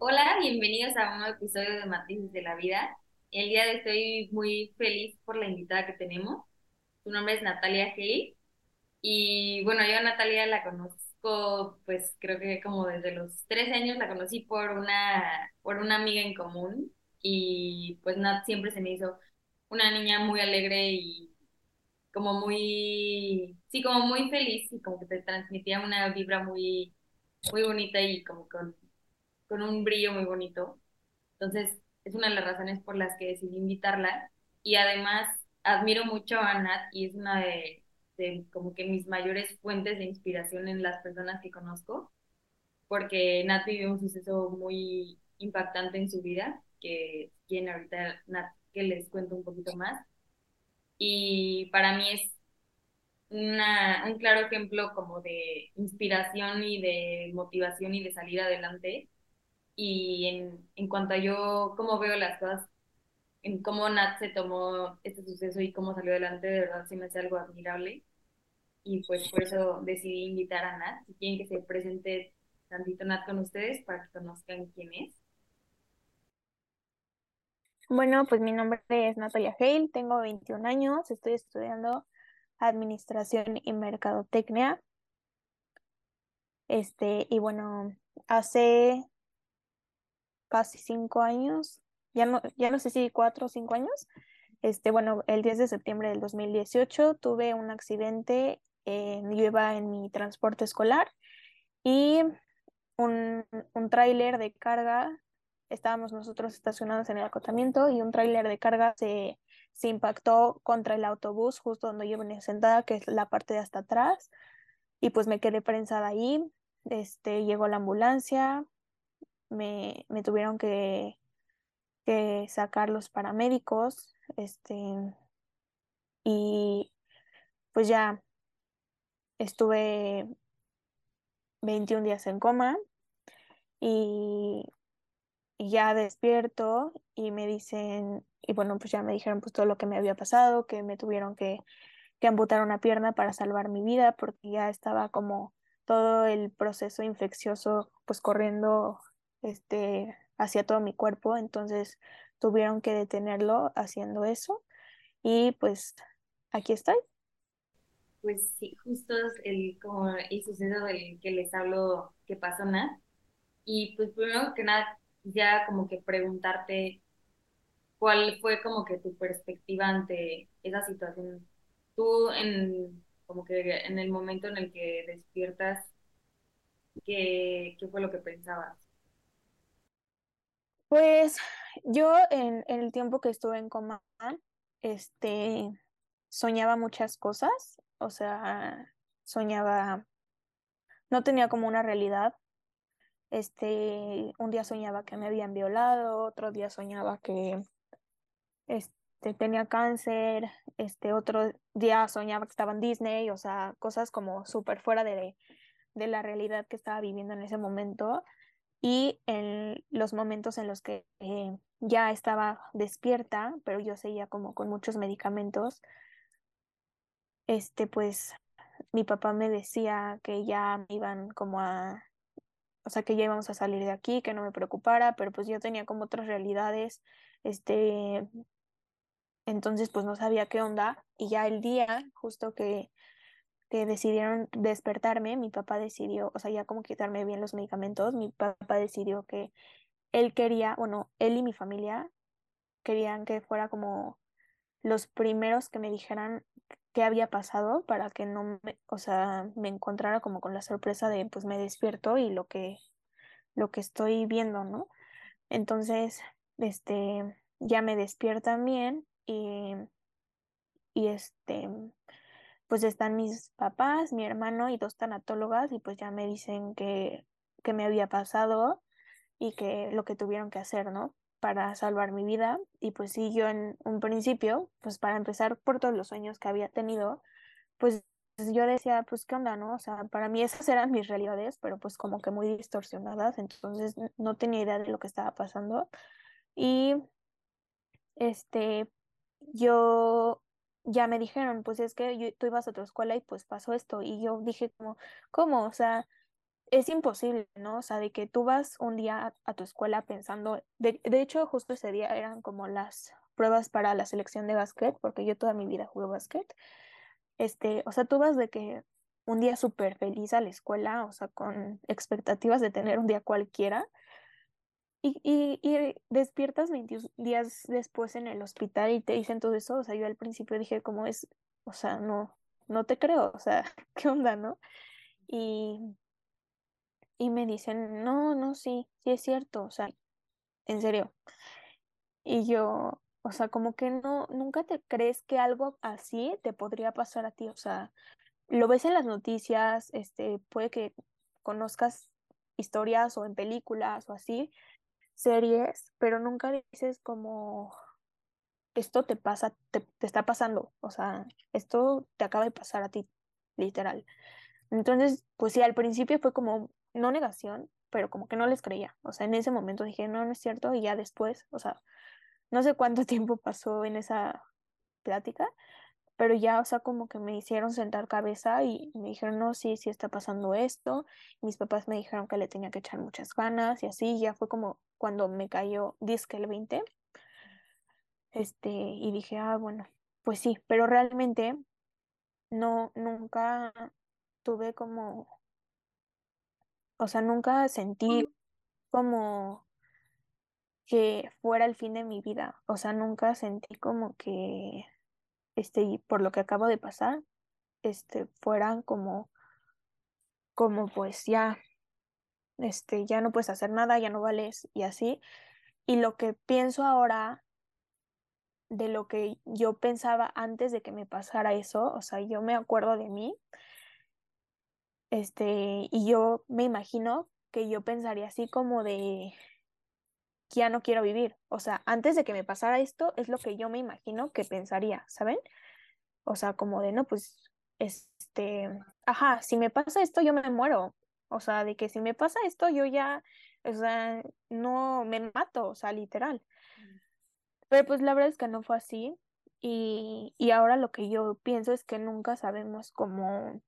Hola, bienvenidos a un nuevo episodio de Matices de la Vida. El día de hoy estoy muy feliz por la invitada que tenemos. Su nombre es Natalia Hale. Y bueno, yo a Natalia la conozco, pues creo que como desde los 13 años la conocí por una, por una amiga en común. Y pues Nat siempre se me hizo una niña muy alegre y como muy, sí, como muy feliz y como que te transmitía una vibra muy, muy bonita y como con con un brillo muy bonito. Entonces, es una de las razones por las que decidí invitarla. Y además, admiro mucho a Nat y es una de, como que mis mayores fuentes de inspiración en las personas que conozco, porque Nat vivió un suceso muy impactante en su vida, que tiene ahorita Nat, que les cuento un poquito más. Y para mí es una, un claro ejemplo como de inspiración y de motivación y de salir adelante y en, en cuanto a yo, cómo veo las cosas, en cómo Nat se tomó este suceso y cómo salió adelante, de verdad sí me hace algo admirable. Y pues por eso decidí invitar a Nat. Si quieren que se presente tantito Nat con ustedes para que conozcan quién es. Bueno, pues mi nombre es Natalia Hale, tengo 21 años, estoy estudiando Administración y Mercadotecnia. Este, y bueno, hace casi cinco años, ya no, ya no sé si cuatro o cinco años. Este, bueno, el 10 de septiembre del 2018 tuve un accidente, eh, yo iba en mi transporte escolar y un, un tráiler de carga, estábamos nosotros estacionados en el acotamiento y un tráiler de carga se, se impactó contra el autobús justo donde yo venía sentada, que es la parte de hasta atrás, y pues me quedé prensada ahí. Este, llegó la ambulancia, me, me tuvieron que, que sacar los paramédicos, este, y pues ya estuve 21 días en coma y, ya despierto y me dicen, y bueno, pues ya me dijeron pues todo lo que me había pasado, que me tuvieron que, que amputar una pierna para salvar mi vida porque ya estaba como todo el proceso infeccioso pues corriendo este, hacia todo mi cuerpo, entonces tuvieron que detenerlo haciendo eso y pues aquí estoy. Pues sí, justo el, como el suceso del que les hablo que pasó Nat. Y pues primero que nada, ya como que preguntarte cuál fue como que tu perspectiva ante esa situación. Tú en como que en el momento en el que despiertas, ¿qué, qué fue lo que pensabas? Pues yo en, el tiempo que estuve en coma, este, soñaba muchas cosas, o sea, soñaba, no tenía como una realidad. Este, un día soñaba que me habían violado, otro día soñaba que este, tenía cáncer, este, otro día soñaba que estaba en Disney, o sea, cosas como súper fuera de, de la realidad que estaba viviendo en ese momento y en los momentos en los que eh, ya estaba despierta, pero yo seguía como con muchos medicamentos, este pues mi papá me decía que ya iban como a, o sea, que ya íbamos a salir de aquí, que no me preocupara, pero pues yo tenía como otras realidades, este, entonces pues no sabía qué onda y ya el día justo que que decidieron despertarme, mi papá decidió, o sea, ya como quitarme bien los medicamentos, mi papá decidió que él quería, bueno, él y mi familia querían que fuera como los primeros que me dijeran qué había pasado para que no me, o sea, me encontrara como con la sorpresa de pues me despierto y lo que lo que estoy viendo, ¿no? Entonces, este ya me despiertan bien y y este pues están mis papás, mi hermano y dos tanatólogas y pues ya me dicen que, que me había pasado y que lo que tuvieron que hacer, ¿no? Para salvar mi vida. Y pues sí, yo en un principio, pues para empezar por todos los sueños que había tenido, pues yo decía, pues qué onda, ¿no? O sea, para mí esas eran mis realidades, pero pues como que muy distorsionadas, entonces no tenía idea de lo que estaba pasando. Y este, yo ya me dijeron, pues es que tú ibas a otra escuela y pues pasó esto. Y yo dije como, ¿cómo? O sea, es imposible, ¿no? O sea, de que tú vas un día a, tu escuela pensando, de, de, hecho, justo ese día eran como las pruebas para la selección de básquet, porque yo toda mi vida jugué básquet. Este, o sea, tú vas de que un día súper feliz a la escuela, o sea, con expectativas de tener un día cualquiera, y, y, y despiertas 21 días después en el hospital y te dicen todo eso, o sea, yo al principio dije, ¿cómo es? O sea, no, no te creo, o sea, ¿qué onda, no? Y y me dicen, no, no, sí, sí es cierto, o sea, en serio. Y yo, o sea, como que no, nunca te crees que algo así te podría pasar a ti, o sea, lo ves en las noticias, este, puede que conozcas historias o en películas o así, series, pero nunca dices como, esto te pasa, te, está pasando, o sea, esto te acaba de pasar a ti, literal. Entonces, pues sí, al principio fue como no negación, pero como que no les creía. O sea, en ese momento dije, no, no es cierto, y ya después, o sea, no sé cuánto tiempo pasó en esa plática, pero ya, o sea, como que me hicieron sentar cabeza y me dijeron, no, sí, sí está pasando esto. Mis papás me dijeron que le tenía que echar muchas ganas y así, ya fue como cuando me cayó disque el 20. Este, y dije, ah, bueno, pues sí, pero realmente no, nunca tuve como o sea, nunca sentí como que fuera el fin de mi vida. O sea, nunca sentí como que, este, por lo que acabo de pasar, este, fueran como, como pues ya, este, ya no puedes hacer nada, ya no vales y así. Y lo que pienso ahora de lo que yo pensaba antes de que me pasara eso, o sea, yo me acuerdo de mí este, y yo me imagino que yo pensaría así como de ya no quiero vivir. O sea, antes de que me pasara esto, es lo que yo me imagino que pensaría, ¿saben? O sea, como de, no, pues, este, ajá, si me pasa esto, yo me muero. O sea, de que si me pasa esto, yo ya, o sea, no me mato, o sea, literal. Pero pues la verdad es que no fue así. Y, y ahora lo que yo pienso es que nunca sabemos cómo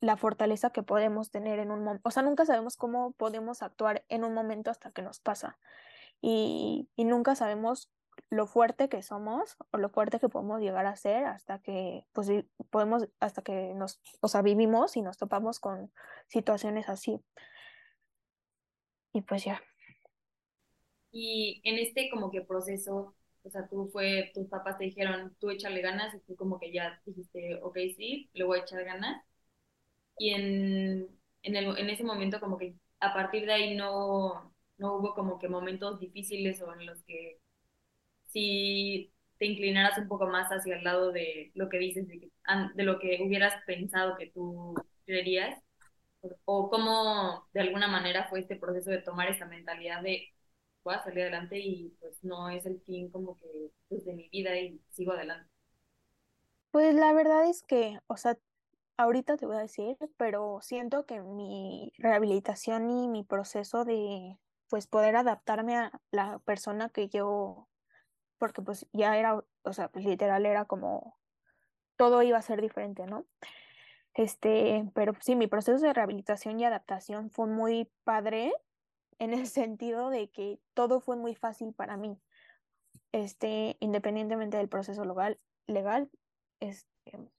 la fortaleza que podemos tener en un momento, o sea, nunca sabemos cómo podemos actuar en un momento hasta que nos pasa. Y, y, nunca sabemos lo fuerte que somos o lo fuerte que podemos llegar a ser hasta que, pues, podemos, hasta que nos, o sea, vivimos y nos topamos con situaciones así. Y pues ya. Y en este como que proceso, o sea, tú fue, tus papás te dijeron, tú échale ganas y tú como que ya dijiste, ok, sí, le voy a echar ganas y en, en, el, en ese momento como que a partir de ahí no, no hubo como que momentos difíciles o en los que si te inclinaras un poco más hacia el lado de lo que dices, de, de lo que hubieras pensado que tú creerías, o cómo de alguna manera fue este proceso de tomar esa mentalidad de voy a salir adelante y pues no es el fin como que pues, de mi vida y sigo adelante. Pues la verdad es que, o sea, ahorita te voy a decir, pero siento que mi rehabilitación y mi proceso de pues poder adaptarme a la persona que yo, porque pues ya era, o sea, pues literal era como todo iba a ser diferente, ¿no? Este, pero sí, mi proceso de rehabilitación y adaptación fue muy padre en el sentido de que todo fue muy fácil para mí. Este, independientemente del proceso legal, legal, este,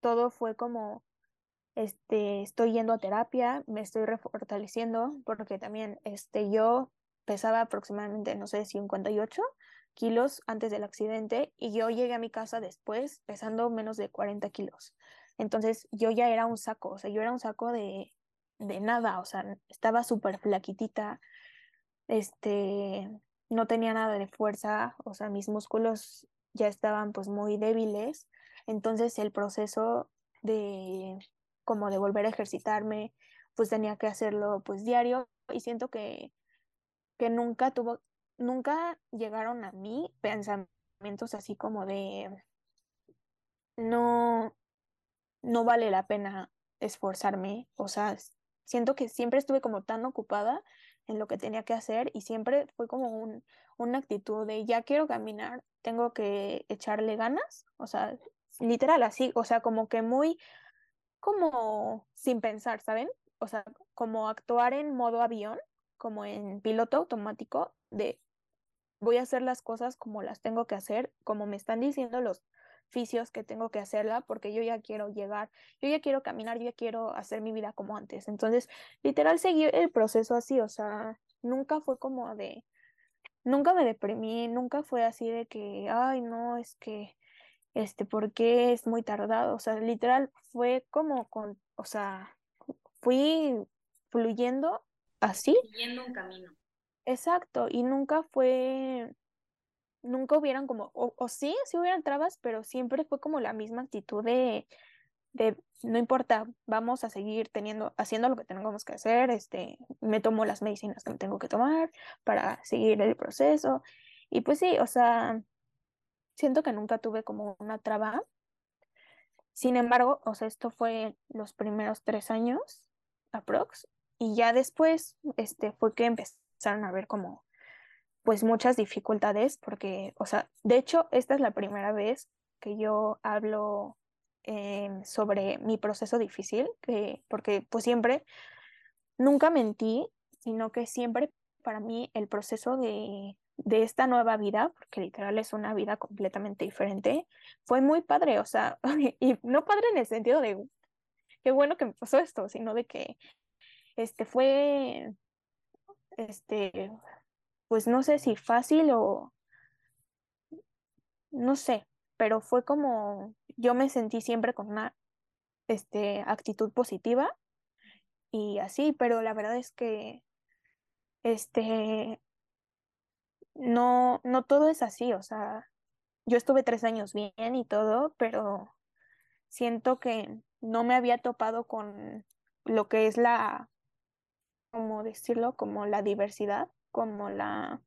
todo fue como, este, estoy yendo a terapia, me estoy refortaleciendo, porque también, este, yo pesaba aproximadamente, no sé, 58 kilos antes del accidente y yo llegué a mi casa después pesando menos de 40 kilos. Entonces yo ya era un saco, o sea, yo era un saco de, de nada, o sea, estaba súper flaquitita, este, no tenía nada de fuerza, o sea, mis músculos ya estaban pues muy débiles entonces el proceso de como de volver a ejercitarme, pues tenía que hacerlo pues diario y siento que, que nunca tuvo, nunca llegaron a mí pensamientos así como de no, no vale la pena esforzarme, o sea, siento que siempre estuve como tan ocupada en lo que tenía que hacer y siempre fue como un, una actitud de ya quiero caminar, tengo que echarle ganas, o sea, literal así, o sea, como que muy, como sin pensar, ¿saben? o sea, como actuar en modo avión, como en piloto automático, de voy a hacer las cosas como las tengo que hacer, como me están diciendo los fisios que tengo que hacerla, porque yo ya quiero llegar, yo ya quiero caminar, yo ya quiero hacer mi vida como antes. Entonces, literal, seguí el proceso así, o sea, nunca fue como de, nunca me deprimí, nunca fue así de que, ay, no, es que, este, ¿por qué es muy tardado? O sea, literal, fue como con, o sea, fui fluyendo así. Siguiendo un camino. Exacto, y nunca fue, nunca hubieran como, o, sí, sí hubieran trabas, pero siempre fue como la misma actitud de, de no importa, vamos a seguir teniendo, haciendo lo que tengamos que hacer, este, me tomo las medicinas que tengo que tomar para seguir el proceso. Y pues sí, o sea, siento que nunca tuve como una traba. Sin embargo, o sea, esto fue los primeros tres años, aprox, y ya después, este, fue que empezaron a ver como, pues muchas dificultades, porque, o sea, de hecho, esta es la primera vez que yo hablo Em, sobre mi proceso difícil, que, porque pues siempre, nunca mentí, sino que siempre para mí el proceso de, de esta nueva vida, porque literal es una vida completamente diferente, fue muy padre, o sea, y no padre en el sentido de qué bueno que me pasó esto, sino de que este fue, este, pues no sé si fácil o, no sé, pero fue como, yo me sentí siempre con una este, actitud positiva y así, pero la verdad es que este, no, no todo es así, o sea, yo estuve tres años bien y todo, pero siento que no me había topado con lo que es la, como decirlo, como la diversidad, como la,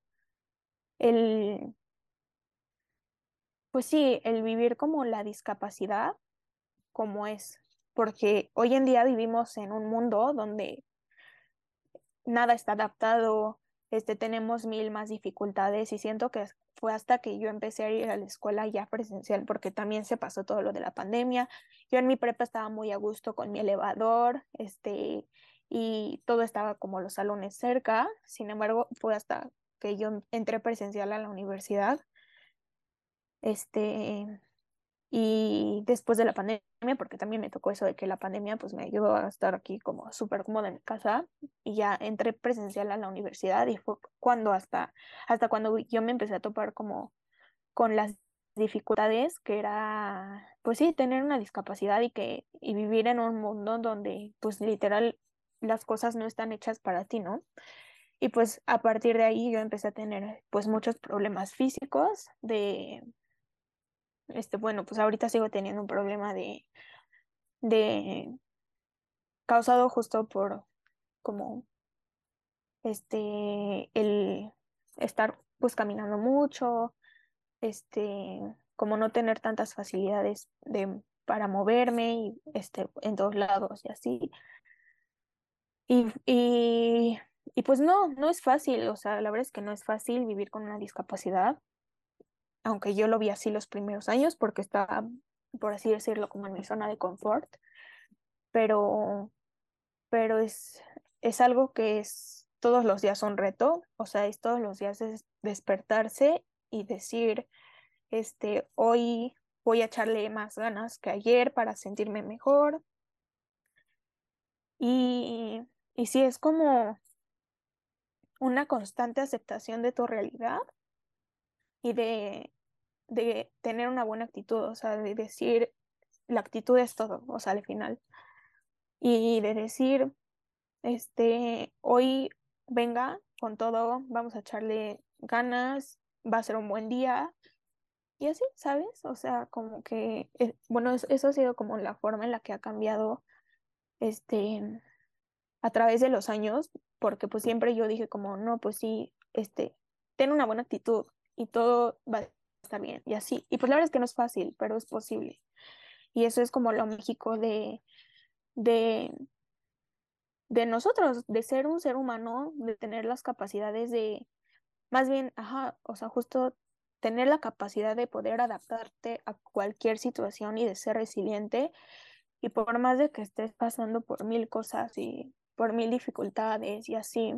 el, pues sí, el vivir como la discapacidad, como es, porque hoy en día vivimos en un mundo donde nada está adaptado, este, tenemos mil más dificultades y siento que fue hasta que yo empecé a ir a la escuela ya presencial, porque también se pasó todo lo de la pandemia. Yo en mi prepa estaba muy a gusto con mi elevador, este, y todo estaba como los salones cerca. Sin embargo, fue hasta que yo entré presencial a la universidad este, y después de la pandemia, porque también me tocó eso de que la pandemia pues me ayudó a estar aquí como súper cómoda en casa y ya entré presencial a la universidad y fue cuando hasta, hasta cuando yo me empecé a topar como con las dificultades que era pues sí tener una discapacidad y que y vivir en un mundo donde pues literal las cosas no están hechas para ti, ¿no? Y pues a partir de ahí yo empecé a tener pues muchos problemas físicos de este, bueno, pues ahorita sigo teniendo un problema de, de causado justo por como este el estar pues caminando mucho, este, como no tener tantas facilidades de para moverme y este en todos lados y así. Y, y, pues no, no es fácil, o sea, la verdad es que no es fácil vivir con una discapacidad aunque yo lo vi así los primeros años porque estaba, por así decirlo, como en mi zona de confort, pero, pero es, es algo que es todos los días un reto, o sea, es todos los días es despertarse y decir, este, hoy voy a echarle más ganas que ayer para sentirme mejor. Y, y sí, es como una constante aceptación de tu realidad y de, de tener una buena actitud, o sea, de decir, la actitud es todo, o sea, al final. Y de decir, este, hoy venga con todo, vamos a echarle ganas, va a ser un buen día. Y así, ¿sabes? O sea, como que, eh, bueno, eso, ha sido como la forma en la que ha cambiado, este, a través de los años, porque pues siempre yo dije como, no, pues sí, este, ten una buena actitud y todo va a estar bien y así. Y pues la verdad es que no es fácil, pero es posible. Y eso es como lo mágico de, de, de nosotros, de ser un ser humano, de tener las capacidades de, más bien, ajá, o sea, justo tener la capacidad de poder adaptarte a cualquier situación y de ser resiliente. Y por más de que estés pasando por mil cosas y por mil dificultades y así,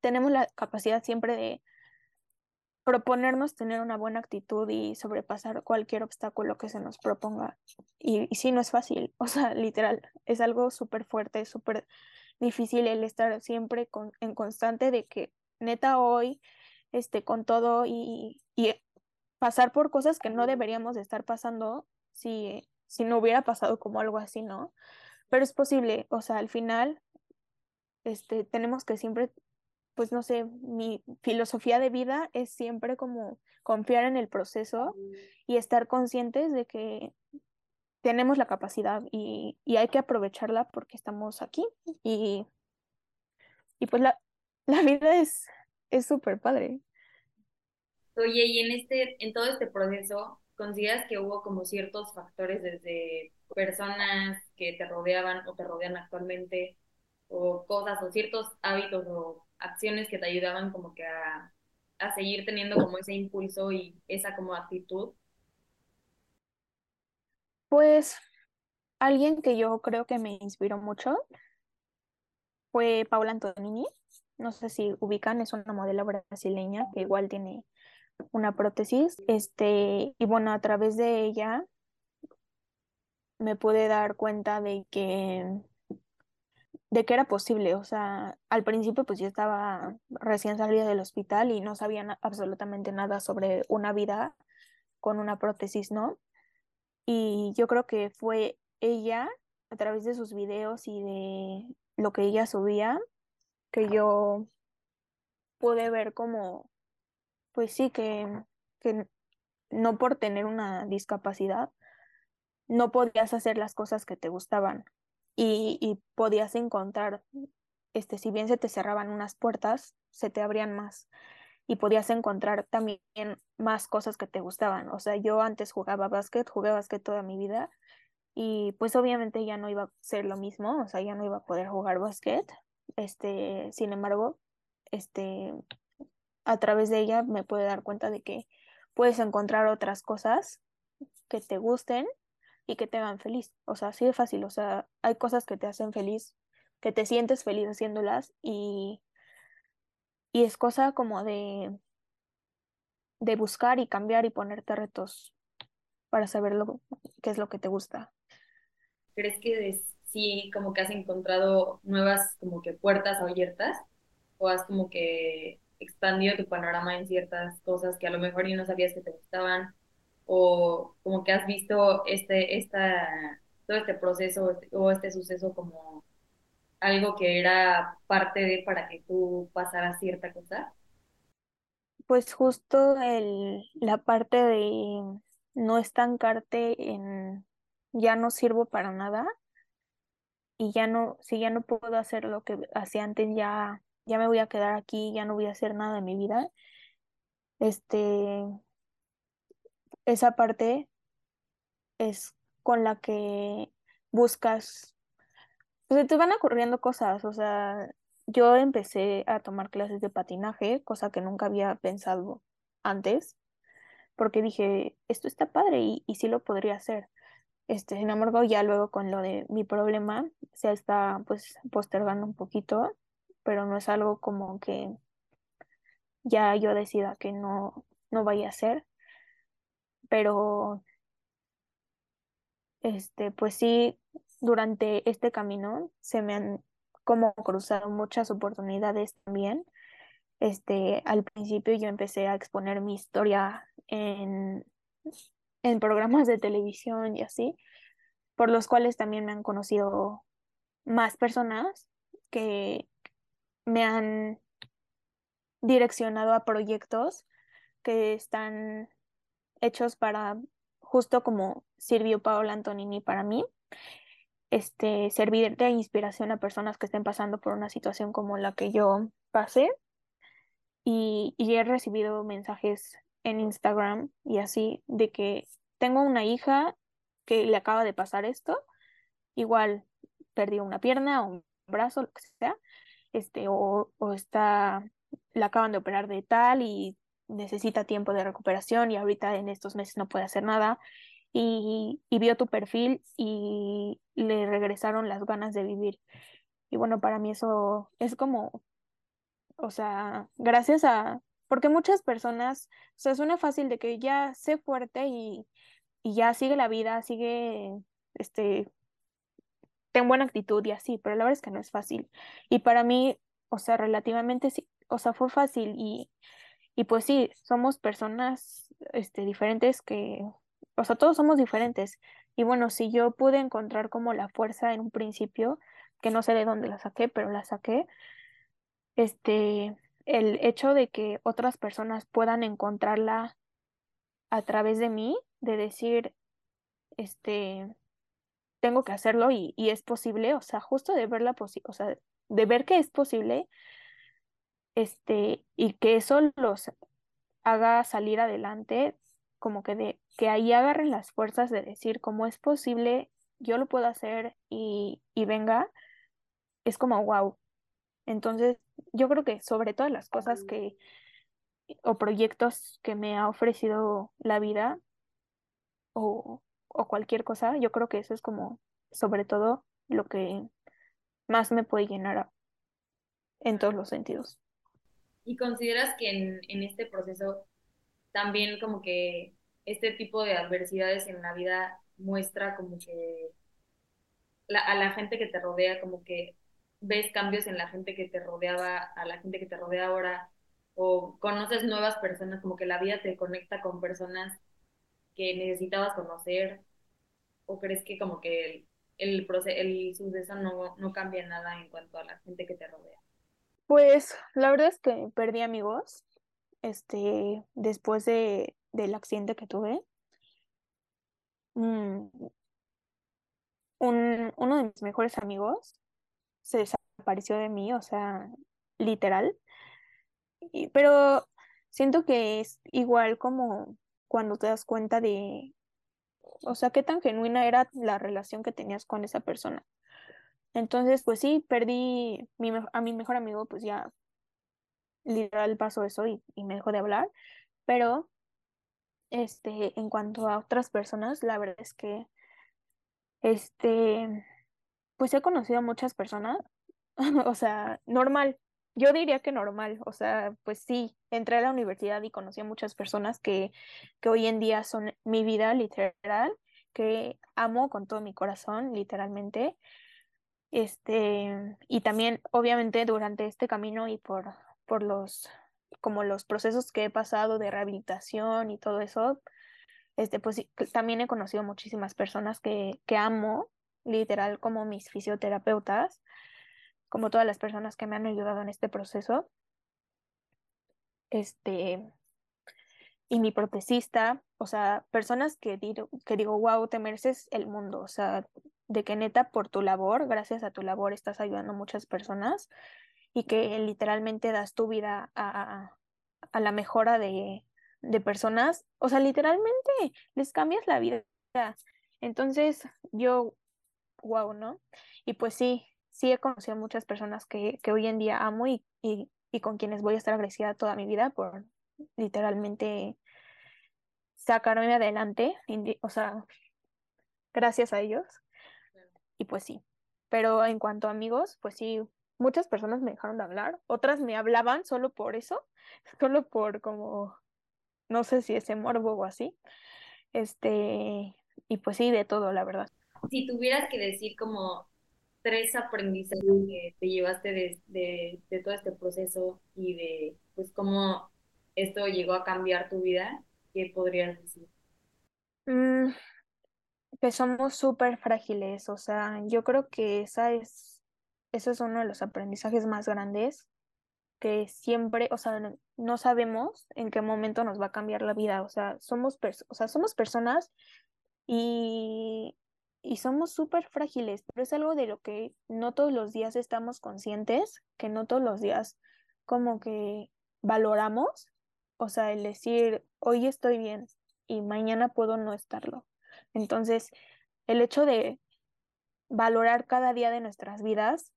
tenemos la capacidad siempre de proponernos tener una buena actitud y sobrepasar cualquier obstáculo que se nos proponga. Y, y sí, no es fácil, o sea, literal, es algo súper fuerte, súper difícil el estar siempre con, en constante de que neta hoy, este, con todo y, y pasar por cosas que no deberíamos de estar pasando si, si no hubiera pasado como algo así, ¿no? Pero es posible, o sea, al final, este, tenemos que siempre pues no sé, mi filosofía de vida es siempre como confiar en el proceso y estar conscientes de que tenemos la capacidad y, y hay que aprovecharla porque estamos aquí y, y pues la, la vida es súper padre. Oye, y en este, en todo este proceso, ¿consideras que hubo como ciertos factores desde personas que te rodeaban o te rodean actualmente, o cosas, o ciertos hábitos o acciones que te ayudaban como que a, a seguir teniendo como ese impulso y esa como actitud? Pues alguien que yo creo que me inspiró mucho fue Paula Antonini. No sé si ubican, es una modelo brasileña que igual tiene una prótesis. Este, y bueno, a través de ella me pude dar cuenta de que de que era posible. O sea, al principio pues yo estaba recién salida del hospital y no sabía absolutamente nada sobre una vida con una prótesis, ¿no? Y yo creo que fue ella, a través de sus videos y de lo que ella subía, que yo pude ver como, pues sí, que, que no por tener una discapacidad, no podías hacer las cosas que te gustaban y, podías encontrar, este, si bien se te cerraban unas puertas, se te abrían más y podías encontrar también más cosas que te gustaban. O sea, yo antes jugaba básquet, jugué básquet toda mi vida y pues obviamente ya no iba a ser lo mismo, o sea, ya no iba a poder jugar básquet. Este, sin embargo, este, a través de ella me pude dar cuenta de que puedes encontrar otras cosas que te gusten y que te hagan feliz. O sea, así de fácil. O sea, hay cosas que te hacen feliz, que te sientes feliz haciéndolas y, y es cosa como de, de buscar y cambiar y ponerte retos para saber lo, qué es lo que te gusta. ¿Crees que sí, como que has encontrado nuevas como que puertas abiertas o has como que expandido tu panorama en ciertas cosas que a lo mejor ya no sabías que te gustaban o como que has visto este, esta, todo este proceso o este suceso como algo que era parte de para que tú pasaras cierta cosa? Pues justo el, la parte de no estancarte en ya no sirvo para nada y ya no, si ya no puedo hacer lo que hacía antes, ya, ya me voy a quedar aquí, ya no voy a hacer nada de mi vida. Este, esa parte es con la que buscas, pues te van ocurriendo cosas, o sea, yo empecé a tomar clases de patinaje, cosa que nunca había pensado antes, porque dije, esto está padre y, y sí lo podría hacer. Este, sin embargo, ya luego con lo de mi problema se está pues postergando un poquito, pero no es algo como que ya yo decida que no, no vaya a hacer pero este, pues sí, durante este camino se me han como cruzado muchas oportunidades también. Este, al principio yo empecé a exponer mi historia en, en programas de televisión y así, por los cuales también me han conocido más personas que me han direccionado a proyectos que están hechos para, justo como sirvió Paola Antonini para mí, este, servir de inspiración a personas que estén pasando por una situación como la que yo pasé. Y, y he recibido mensajes en Instagram y así de que tengo una hija que le acaba de pasar esto, igual perdió una pierna o un brazo, lo que sea, este, o, o está, la acaban de operar de tal y necesita tiempo de recuperación y ahorita en estos meses no puede hacer nada. Y, vio tu perfil y le regresaron las ganas de vivir. Y bueno, para mí eso es como, o sea, gracias a, porque muchas personas, o sea, suena fácil de que ya sé fuerte y, y ya sigue la vida, sigue, este, ten buena actitud y así, pero la verdad es que no es fácil. Y para mí, o sea, relativamente sí, o sea, fue fácil y, y pues sí, somos personas, este, diferentes que, o sea, todos somos diferentes. Y bueno, si yo pude encontrar como la fuerza en un principio, que no sé de dónde la saqué, pero la saqué, este, el hecho de que otras personas puedan encontrarla a través de mí, de decir, este, tengo que hacerlo y, y es posible, o sea, justo de ver la o sea, de ver que es posible, este, y que eso los haga salir adelante, como que de que ahí agarren las fuerzas de decir cómo es posible, yo lo puedo hacer y, y venga, es como wow. Entonces, yo creo que sobre todas las cosas que o proyectos que me ha ofrecido la vida o, o cualquier cosa, yo creo que eso es como sobre todo lo que más me puede llenar en todos los sentidos. ¿Y consideras que en, en este proceso también como que este tipo de adversidades en la vida muestra como que la, a la gente que te rodea, como que ves cambios en la gente que te rodeaba, a la gente que te rodea ahora, o conoces nuevas personas, como que la vida te conecta con personas que necesitabas conocer, o crees que como que el, el, el suceso no, no cambia nada en cuanto a la gente que te rodea? Pues la verdad es que perdí amigos, este, después de, del accidente que tuve. Mm, un, uno de mis mejores amigos se desapareció de mí, o sea, literal. Y, pero siento que es igual como cuando te das cuenta de, o sea, qué tan genuina era la relación que tenías con esa persona. Entonces, pues sí, perdí a mi mejor amigo, pues ya literal pasó eso y, y me dejó de hablar, pero este, en cuanto a otras personas, la verdad es que, este, pues he conocido a muchas personas, o sea, normal, yo diría que normal, o sea, pues sí, entré a la universidad y conocí a muchas personas que, que hoy en día son mi vida literal, que amo con todo mi corazón, literalmente. Este, y también, obviamente, durante este camino y por, por los, como los procesos que he pasado de rehabilitación y todo eso, este, pues también he conocido muchísimas personas que, que amo, literal, como mis fisioterapeutas como todas las personas que me han ayudado en este proceso. Este, y mi protecista, o sea, personas que digo, que digo, wow, te mereces el mundo, o sea, de que neta por tu labor, gracias a tu labor estás ayudando a muchas personas y que literalmente das tu vida a, a la mejora de, de personas, o sea, literalmente les cambias la vida. Entonces, yo, wow, ¿no? Y pues sí, sí he conocido muchas personas que, que hoy en día amo y, y, y, con quienes voy a estar agradecida toda mi vida por literalmente sacarme adelante, o sea, gracias a ellos. Y pues sí, pero en cuanto a amigos, pues sí, muchas personas me dejaron de hablar, otras me hablaban solo por eso, solo por como, no sé si ese morbo o así. Este, y pues sí, de todo, la verdad. Si tuvieras que decir como tres aprendizajes que te llevaste de, de, de, todo este proceso y de pues cómo esto llegó a cambiar tu vida, ¿qué podrías decir? Mm, que somos súper frágiles, o sea, yo creo que esa es, eso es uno de los aprendizajes más grandes, que siempre, o sea, no sabemos en qué momento nos va a cambiar la vida, o sea, somos, o sea, somos personas y y somos súper frágiles, pero es algo de lo que no todos los días estamos conscientes, que no todos los días como que valoramos, o sea, el decir, hoy estoy bien y mañana puedo no estarlo. Entonces, el hecho de valorar cada día de nuestras vidas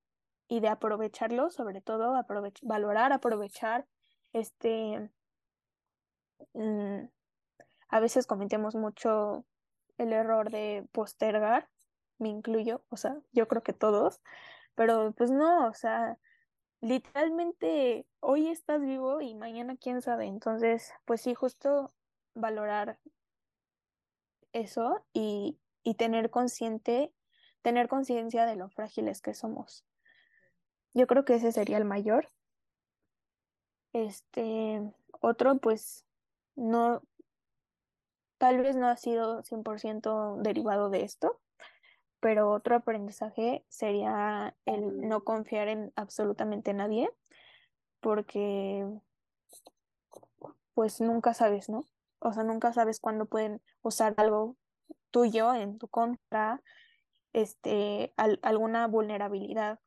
y de aprovecharlo, sobre todo valorar, aprovechar, este, mm, a veces cometemos mucho el error de postergar, me incluyo, o sea, yo creo que todos, pero pues no, o sea, literalmente hoy estás vivo y mañana quién sabe. Entonces, pues sí, justo valorar eso y, y tener consciente, tener conciencia de lo frágiles que somos. Yo creo que ese sería el mayor. Este, otro, pues, no, tal vez no ha sido 100% derivado de esto, pero otro aprendizaje sería el no confiar en absolutamente nadie, porque pues nunca sabes, ¿no? O sea, nunca sabes cuándo pueden usar algo tuyo en tu contra, este, alguna vulnerabilidad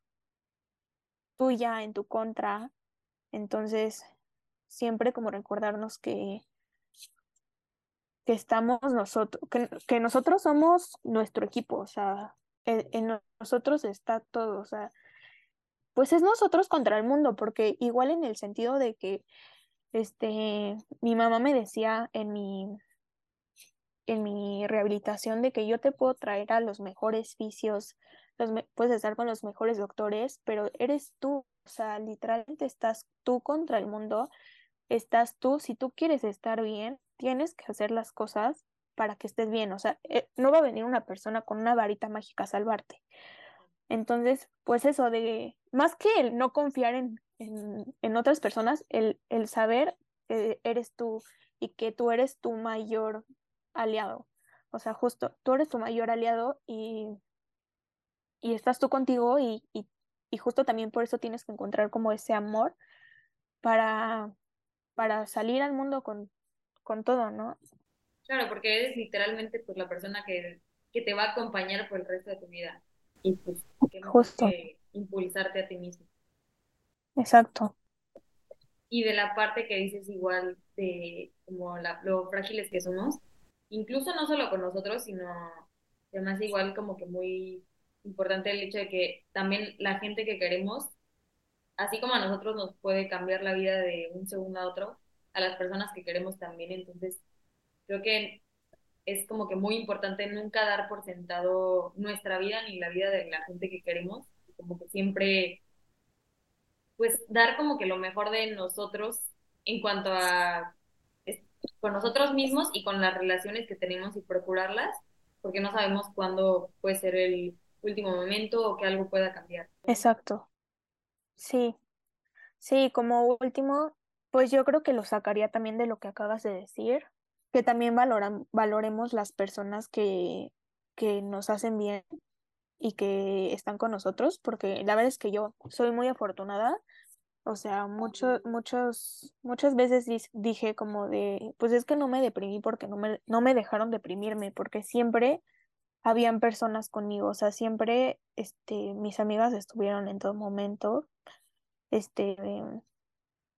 tuya en tu contra. Entonces, siempre como recordarnos que, que estamos nosotros, que, nosotros somos nuestro equipo, o sea, en, en, nosotros está todo, o sea, pues es nosotros contra el mundo, porque igual en el sentido de que, este, mi mamá me decía en mi, en mi rehabilitación de que yo te puedo traer a los mejores vicios, los puedes estar con los mejores doctores, pero eres tú, o sea, literalmente estás tú contra el mundo, estás tú, si tú quieres estar bien, tienes que hacer las cosas para que estés bien, o sea, eh, no va a venir una persona con una varita mágica a salvarte. Entonces, pues eso de, más que el no confiar en, en, en otras personas, el, el saber que eres tú y que tú eres tu mayor aliado. O sea, justo, tú eres tu mayor aliado y, y estás tú contigo y, y, y, justo también por eso tienes que encontrar como ese amor para, para salir al mundo con, con todo, ¿no? Claro, porque eres literalmente pues la persona que, que te va a acompañar por el resto de tu vida y pues que justo. Que impulsarte a ti mismo. Exacto. Y de la parte que dices igual de como la, lo frágiles que somos, incluso no solo con nosotros, sino además igual como que muy importante el hecho de que también la gente que queremos, así como a nosotros nos puede cambiar la vida de un segundo a otro, a las personas que queremos también. Entonces, creo que es como que muy importante nunca dar por sentado nuestra vida ni la vida de la gente que queremos, como que siempre, pues dar como que lo mejor de nosotros en cuanto a con nosotros mismos y con las relaciones que tenemos y procurarlas, porque no sabemos cuándo puede ser el último momento o que algo pueda cambiar. Exacto. Sí. Sí, como último, pues yo creo que lo sacaría también de lo que acabas de decir, que también valoran, valoremos las personas que, que nos hacen bien y que están con nosotros, porque la verdad es que yo soy muy afortunada o sea, muchos, muchos, muchas veces dije como de, pues es que no me deprimí porque no me, no me dejaron deprimirme, porque siempre habían personas conmigo, o sea, siempre, este, mis amigas estuvieron en todo momento, este,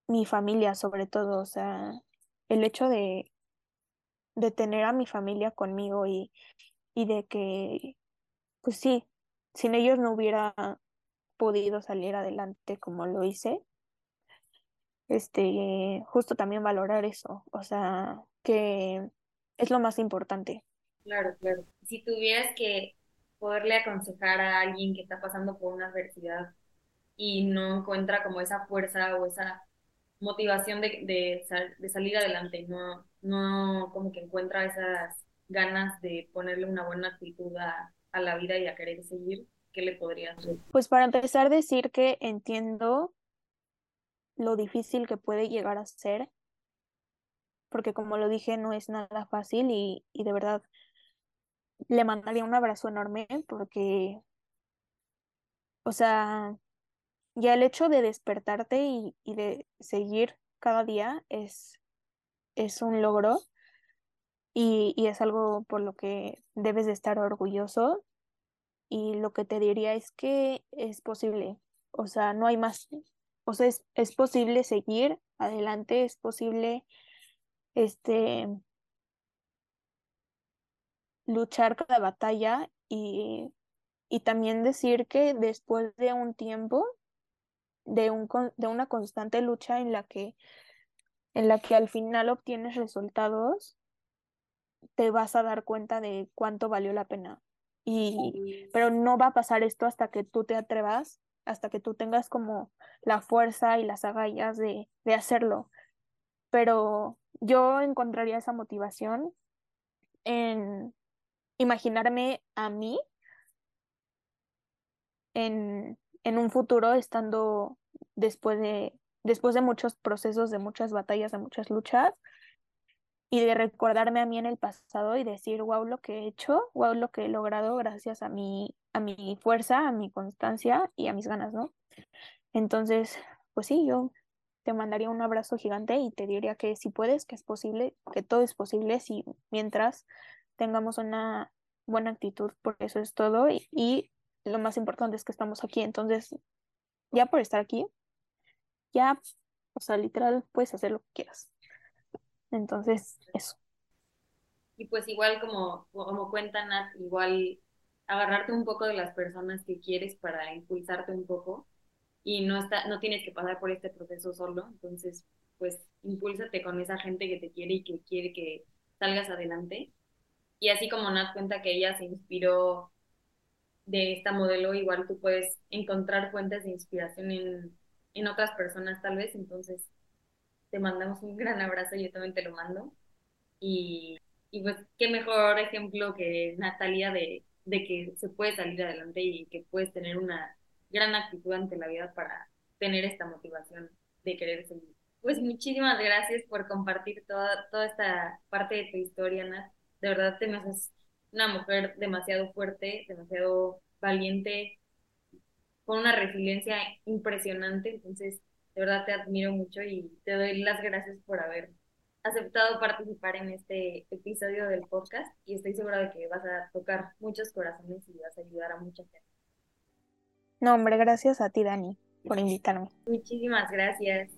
mi familia sobre todo, o sea, el hecho de, de tener a mi familia conmigo y, y de que, pues sí, sin ellos no hubiera podido salir adelante como lo hice, este, justo también valorar eso, o sea, que es lo más importante. Claro, claro. Si tuvieras que poderle aconsejar a alguien que está pasando por una adversidad y no encuentra como esa fuerza o esa motivación de, de, de salir adelante, no, no como que encuentra esas ganas de ponerle una buena actitud a, a la vida y a querer seguir, ¿qué le podrías decir? Pues para empezar decir que entiendo lo difícil que puede llegar a ser, porque como lo dije, no es nada fácil y, y de verdad le mandaría un abrazo enorme porque, o sea, ya el hecho de despertarte y, y de seguir cada día es, es un logro y, y es algo por lo que debes de estar orgulloso y lo que te diría es que es posible, o sea, no hay más, o sea, es, posible seguir adelante, es posible este luchar cada batalla y, y también decir que después de un tiempo de, un, de una constante lucha en la que en la que al final obtienes resultados, te vas a dar cuenta de cuánto valió la pena y pero no va a pasar esto hasta que tú te atrevas, hasta que tú tengas como la fuerza y las agallas de, de hacerlo. Pero yo encontraría esa motivación en imaginarme a mí en, en un futuro estando después de, después de muchos procesos, de muchas batallas, de muchas luchas, y de recordarme a mí en el pasado y decir, wow, lo que he hecho, wow, lo que he logrado gracias a mi, a mi fuerza, a mi constancia y a mis ganas, ¿no? Entonces, pues sí, yo te mandaría un abrazo gigante y te diría que si puedes, que es posible, que todo es posible si mientras tengamos una buena actitud, por eso es todo y, y lo más importante es que estamos aquí, entonces ya por estar aquí, ya, o sea, literal, puedes hacer lo que quieras. Entonces, eso. Y pues igual como, como cuenta Nat, igual agarrarte un poco de las personas que quieres para impulsarte un poco y no, está, no tienes que pasar por este proceso solo, entonces pues impúlsate con esa gente que te quiere y que quiere que salgas adelante. Y así como Nat cuenta que ella se inspiró de esta modelo, igual tú puedes encontrar fuentes de inspiración en, en otras personas tal vez, entonces te mandamos un gran abrazo, yo también te lo mando. Y, y pues qué mejor ejemplo que Natalia de, de que se puede salir adelante y que puedes tener una gran actitud ante la vida para tener esta motivación de querer seguir. Pues muchísimas gracias por compartir toda, toda esta parte de tu historia, Nat. De verdad te me haces una mujer demasiado fuerte, demasiado valiente, con una resiliencia impresionante. Entonces, de verdad te admiro mucho y te doy las gracias por haber aceptado participar en este episodio del podcast y estoy segura de que vas a tocar muchos corazones y vas a ayudar a mucha gente. No, hombre, gracias a ti, Dani, por invitarme. Muchísimas gracias.